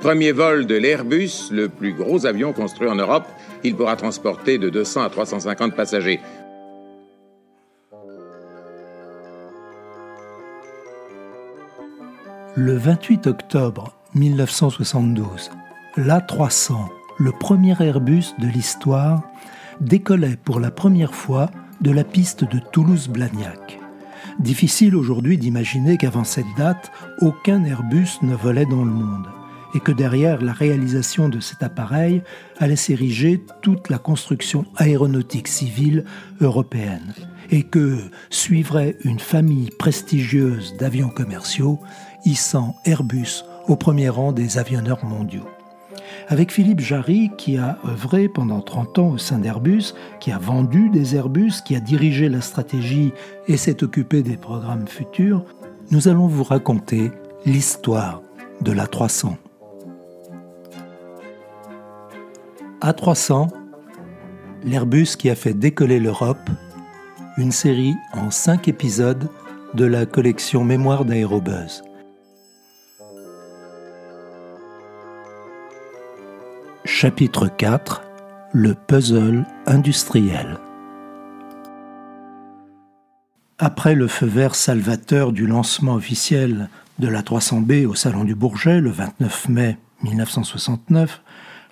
Premier vol de l'Airbus, le plus gros avion construit en Europe. Il pourra transporter de 200 à 350 passagers. Le 28 octobre 1972, l'A300, le premier Airbus de l'histoire, décollait pour la première fois de la piste de Toulouse-Blagnac. Difficile aujourd'hui d'imaginer qu'avant cette date, aucun Airbus ne volait dans le monde et que derrière la réalisation de cet appareil allait s'ériger toute la construction aéronautique civile européenne et que suivrait une famille prestigieuse d'avions commerciaux hissant Airbus au premier rang des avionneurs mondiaux avec Philippe Jarry qui a œuvré pendant 30 ans au sein d'Airbus, qui a vendu des Airbus, qui a dirigé la stratégie et s'est occupé des programmes futurs, nous allons vous raconter l'histoire de l'A300. A300, l'Airbus qui a fait décoller l'Europe, une série en 5 épisodes de la collection Mémoire d'Aérobuzz. Chapitre 4 Le puzzle industriel Après le feu vert salvateur du lancement officiel de la 300B au Salon du Bourget le 29 mai 1969,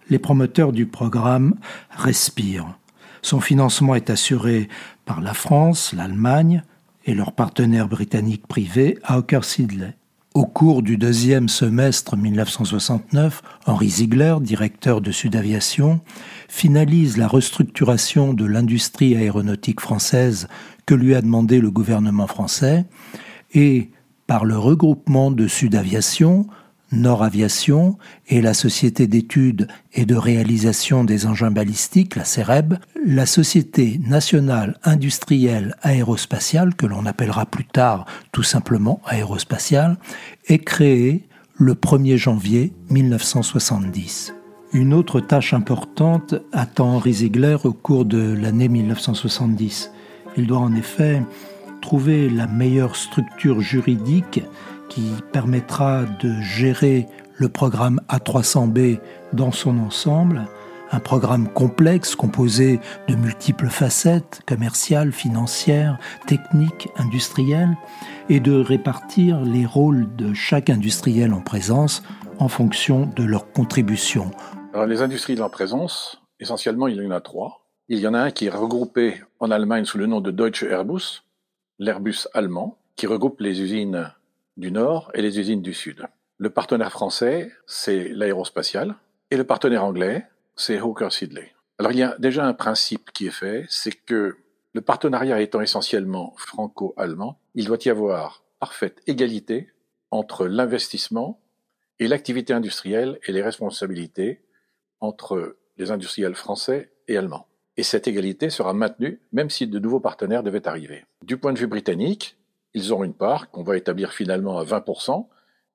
les promoteurs du programme respirent. Son financement est assuré par la France, l'Allemagne et leurs partenaires britanniques privés Hawker Sidley. Au cours du deuxième semestre 1969, Henri Ziegler, directeur de Sud Aviation, finalise la restructuration de l'industrie aéronautique française que lui a demandé le gouvernement français et, par le regroupement de Sud Aviation, Nord Aviation et la Société d'études et de réalisation des engins balistiques, la CEREB, la Société nationale industrielle aérospatiale, que l'on appellera plus tard tout simplement aérospatiale, est créée le 1er janvier 1970. Une autre tâche importante attend Henri Ziegler au cours de l'année 1970. Il doit en effet trouver la meilleure structure juridique qui permettra de gérer le programme A300B dans son ensemble, un programme complexe composé de multiples facettes commerciales, financières, techniques, industrielles, et de répartir les rôles de chaque industriel en présence en fonction de leur contribution. Alors, les industriels en présence, essentiellement, il y en a trois. Il y en a un qui est regroupé en Allemagne sous le nom de Deutsche Airbus, l'Airbus allemand, qui regroupe les usines du Nord et les usines du Sud. Le partenaire français, c'est l'aérospatial, et le partenaire anglais, c'est Hawker Sidley. Alors il y a déjà un principe qui est fait, c'est que le partenariat étant essentiellement franco-allemand, il doit y avoir parfaite égalité entre l'investissement et l'activité industrielle et les responsabilités entre les industriels français et allemands. Et cette égalité sera maintenue même si de nouveaux partenaires devaient arriver. Du point de vue britannique, ils ont une part qu'on va établir finalement à 20%,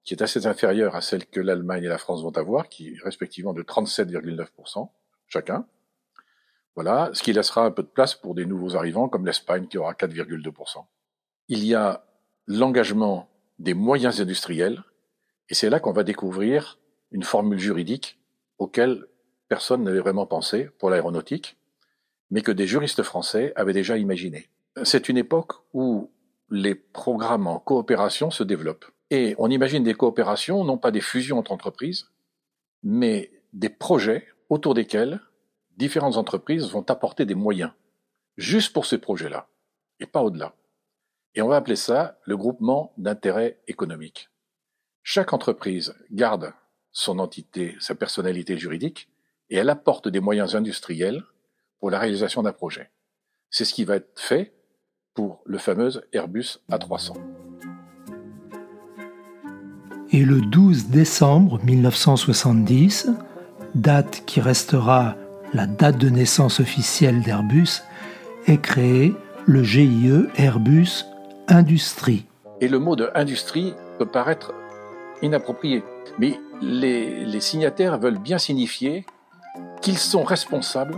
qui est assez inférieure à celle que l'Allemagne et la France vont avoir, qui est respectivement de 37,9% chacun. Voilà, ce qui laissera un peu de place pour des nouveaux arrivants comme l'Espagne qui aura 4,2%. Il y a l'engagement des moyens industriels, et c'est là qu'on va découvrir une formule juridique auquel personne n'avait vraiment pensé pour l'aéronautique, mais que des juristes français avaient déjà imaginé. C'est une époque où les programmes en coopération se développent. Et on imagine des coopérations, non pas des fusions entre entreprises, mais des projets autour desquels différentes entreprises vont apporter des moyens, juste pour ces projets-là, et pas au-delà. Et on va appeler ça le groupement d'intérêt économique. Chaque entreprise garde son entité, sa personnalité juridique, et elle apporte des moyens industriels pour la réalisation d'un projet. C'est ce qui va être fait pour le fameux Airbus A300. Et le 12 décembre 1970, date qui restera la date de naissance officielle d'Airbus, est créé le GIE Airbus Industrie. Et le mot de industrie peut paraître inapproprié, mais les, les signataires veulent bien signifier qu'ils sont responsables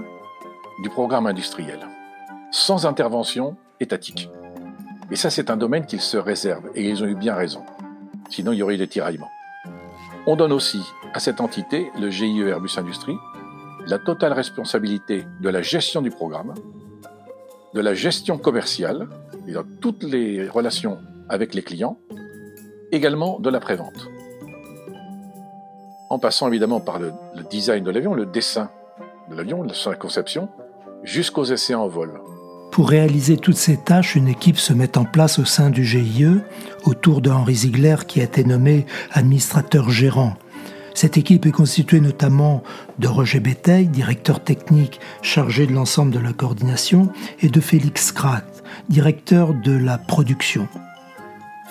du programme industriel, sans intervention étatique. Et ça, c'est un domaine qu'ils se réservent, et ils ont eu bien raison. Sinon, il y aurait eu des tiraillements. On donne aussi à cette entité, le GIE Airbus Industrie, la totale responsabilité de la gestion du programme, de la gestion commerciale, et dans toutes les relations avec les clients, également de la prévente. En passant évidemment par le, le design de l'avion, le dessin de l'avion, sa conception, jusqu'aux essais en vol. Pour réaliser toutes ces tâches, une équipe se met en place au sein du GIE, autour de Henri Ziegler qui a été nommé administrateur gérant. Cette équipe est constituée notamment de Roger Béteil, directeur technique chargé de l'ensemble de la coordination, et de Félix Kracht, directeur de la production.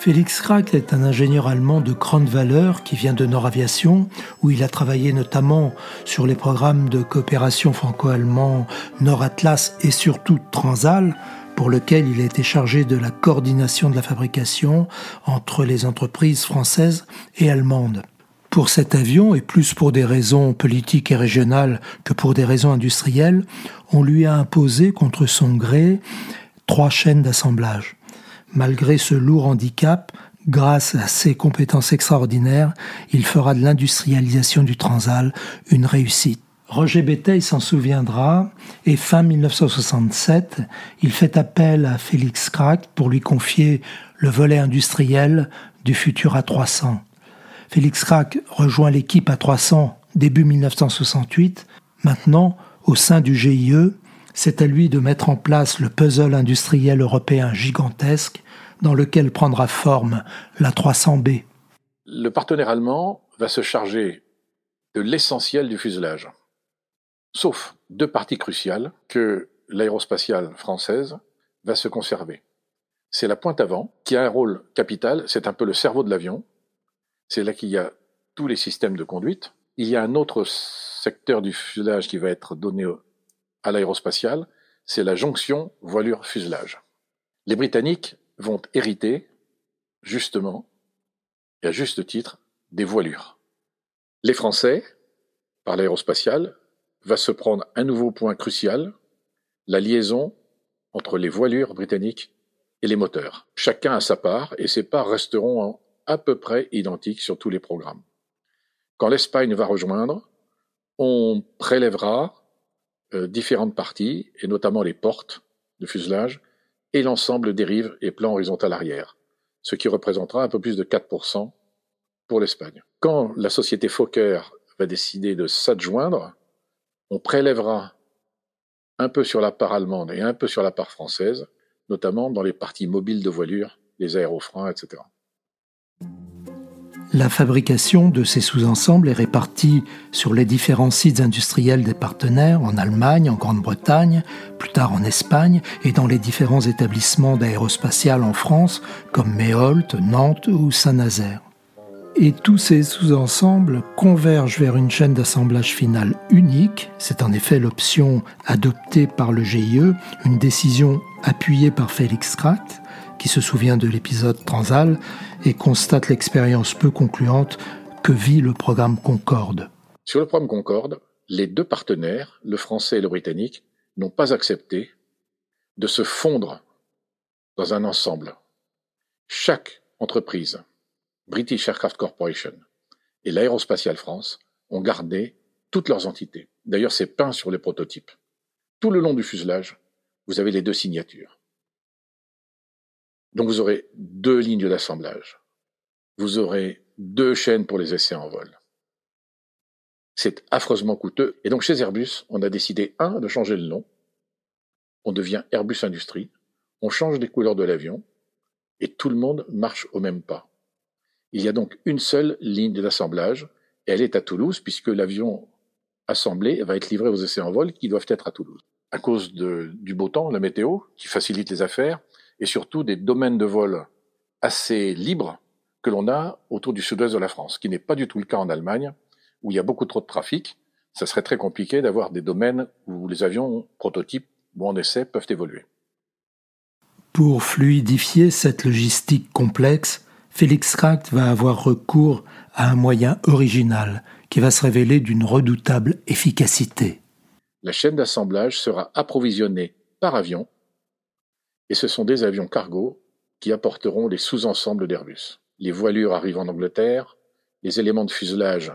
Félix Kracht est un ingénieur allemand de grande valeur qui vient de Nord Aviation, où il a travaillé notamment sur les programmes de coopération franco-allemand Nord Atlas et surtout Transal, pour lequel il a été chargé de la coordination de la fabrication entre les entreprises françaises et allemandes. Pour cet avion, et plus pour des raisons politiques et régionales que pour des raisons industrielles, on lui a imposé contre son gré trois chaînes d'assemblage. Malgré ce lourd handicap, grâce à ses compétences extraordinaires, il fera de l'industrialisation du Transal une réussite. Roger Béteil s'en souviendra et fin 1967, il fait appel à Félix Kracht pour lui confier le volet industriel du futur A300. Félix Crac rejoint l'équipe à 300 début 1968. Maintenant, au sein du GIE, c'est à lui de mettre en place le puzzle industriel européen gigantesque dans lequel prendra forme la 300B. Le partenaire allemand va se charger de l'essentiel du fuselage, sauf deux parties cruciales que l'aérospatiale française va se conserver. C'est la pointe avant, qui a un rôle capital, c'est un peu le cerveau de l'avion, c'est là qu'il y a tous les systèmes de conduite. Il y a un autre secteur du fuselage qui va être donné à l'aérospatial, c'est la jonction voilure-fuselage. Les Britanniques vont hériter, justement, et à juste titre, des voilures. Les Français, par l'aérospatial, va se prendre un nouveau point crucial, la liaison entre les voilures britanniques et les moteurs. Chacun a sa part, et ces parts resteront à peu près identiques sur tous les programmes. Quand l'Espagne va rejoindre, on prélèvera euh, différentes parties, et notamment les portes de fuselage, et l'ensemble des rives et plans horizontal arrière, ce qui représentera un peu plus de 4% pour l'Espagne. Quand la société Fokker va décider de s'adjoindre, on prélèvera un peu sur la part allemande et un peu sur la part française, notamment dans les parties mobiles de voilure, les aérofreins, etc. La fabrication de ces sous-ensembles est répartie sur les différents sites industriels des partenaires en Allemagne, en Grande-Bretagne, plus tard en Espagne et dans les différents établissements d'aérospatial en France comme Méholt, Nantes ou Saint-Nazaire. Et tous ces sous-ensembles convergent vers une chaîne d'assemblage finale unique. C'est en effet l'option adoptée par le GIE, une décision appuyée par Félix Kracht qui se souvient de l'épisode Transal et constate l'expérience peu concluante que vit le programme Concorde. Sur le programme Concorde, les deux partenaires, le français et le britannique, n'ont pas accepté de se fondre dans un ensemble. Chaque entreprise, British Aircraft Corporation et l'Aérospatiale France, ont gardé toutes leurs entités. D'ailleurs, c'est peint sur les prototypes. Tout le long du fuselage, vous avez les deux signatures. Donc vous aurez deux lignes d'assemblage. Vous aurez deux chaînes pour les essais en vol. C'est affreusement coûteux. Et donc chez Airbus, on a décidé, un, de changer le nom. On devient Airbus Industrie. On change les couleurs de l'avion. Et tout le monde marche au même pas. Il y a donc une seule ligne d'assemblage. Elle est à Toulouse, puisque l'avion assemblé va être livré aux essais en vol qui doivent être à Toulouse. À cause du beau temps, la météo, qui facilite les affaires, et surtout des domaines de vol assez libres que l'on a autour du sud-ouest de la France, qui n'est pas du tout le cas en Allemagne, où il y a beaucoup trop de trafic. Ça serait très compliqué d'avoir des domaines où les avions prototypes ou en essai peuvent évoluer. Pour fluidifier cette logistique complexe, Félix Kracht va avoir recours à un moyen original qui va se révéler d'une redoutable efficacité. La chaîne d'assemblage sera approvisionnée par avion et ce sont des avions cargo qui apporteront les sous-ensembles d'Airbus. Les voilures arrivent en Angleterre, les éléments de fuselage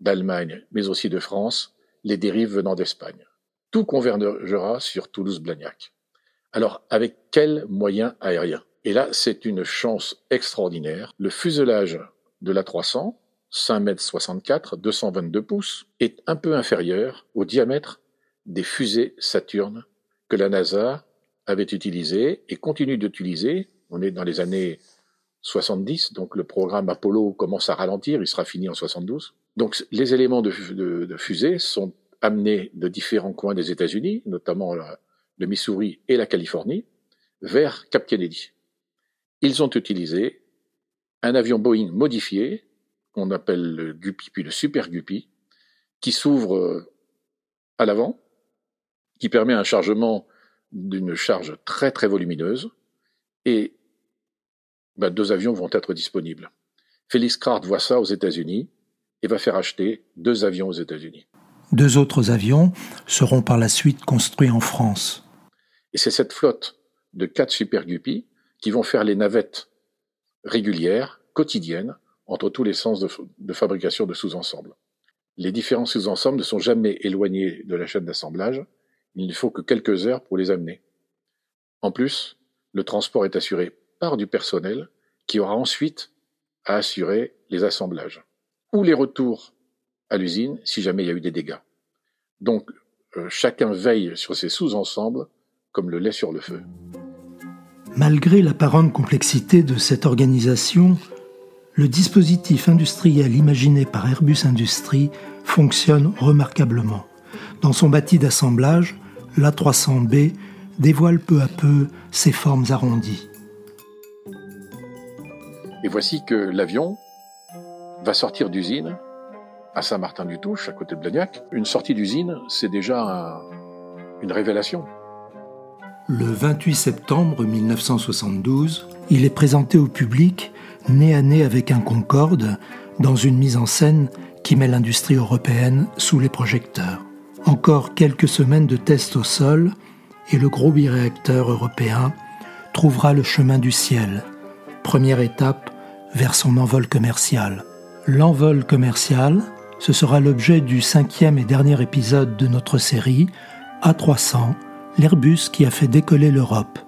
d'Allemagne, mais aussi de France, les dérives venant d'Espagne. Tout convergera sur Toulouse-Blagnac. Alors, avec quels moyens aériens? Et là, c'est une chance extraordinaire. Le fuselage de la 300, 5 mètres 64, 222 pouces, est un peu inférieur au diamètre des fusées Saturne que la NASA avait utilisé et continue d'utiliser. On est dans les années 70, donc le programme Apollo commence à ralentir, il sera fini en 72. Donc les éléments de, fusée sont amenés de différents coins des États-Unis, notamment le Missouri et la Californie, vers Cap Kennedy. Ils ont utilisé un avion Boeing modifié, qu'on appelle le Guppy puis le Super Guppy, qui s'ouvre à l'avant, qui permet un chargement d'une charge très très volumineuse, et bah, deux avions vont être disponibles. Félix Crart voit ça aux États-Unis et va faire acheter deux avions aux États-Unis. Deux autres avions seront par la suite construits en France. Et c'est cette flotte de quatre Super Guppy qui vont faire les navettes régulières, quotidiennes, entre tous les sens de, de fabrication de sous-ensembles. Les différents sous-ensembles ne sont jamais éloignés de la chaîne d'assemblage, il ne faut que quelques heures pour les amener. En plus, le transport est assuré par du personnel qui aura ensuite à assurer les assemblages ou les retours à l'usine si jamais il y a eu des dégâts. Donc, euh, chacun veille sur ses sous-ensembles comme le lait sur le feu. Malgré l'apparente complexité de cette organisation, le dispositif industriel imaginé par Airbus Industries fonctionne remarquablement. Dans son bâti d'assemblage, l'A300B dévoile peu à peu ses formes arrondies. Et voici que l'avion va sortir d'usine à Saint-Martin-du-Touche, à côté de Blagnac. Une sortie d'usine, c'est déjà une révélation. Le 28 septembre 1972, il est présenté au public, nez à nez avec un Concorde, dans une mise en scène qui met l'industrie européenne sous les projecteurs. Encore quelques semaines de tests au sol et le gros biréacteur européen trouvera le chemin du ciel, première étape vers son envol commercial. L'envol commercial, ce sera l'objet du cinquième et dernier épisode de notre série A300, l'Airbus qui a fait décoller l'Europe.